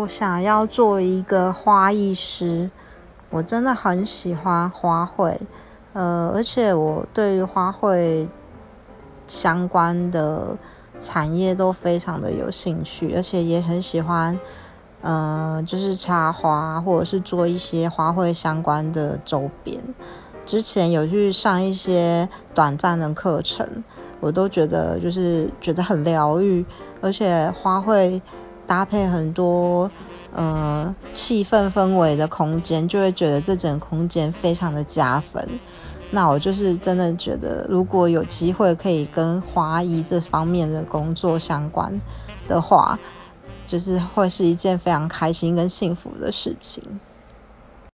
我想要做一个花艺师，我真的很喜欢花卉，呃，而且我对于花卉相关的产业都非常的有兴趣，而且也很喜欢，呃，就是插花或者是做一些花卉相关的周边。之前有去上一些短暂的课程，我都觉得就是觉得很疗愈，而且花卉。搭配很多呃气氛氛围的空间，就会觉得这整个空间非常的加分。那我就是真的觉得，如果有机会可以跟花艺这方面的工作相关的话，就是会是一件非常开心跟幸福的事情。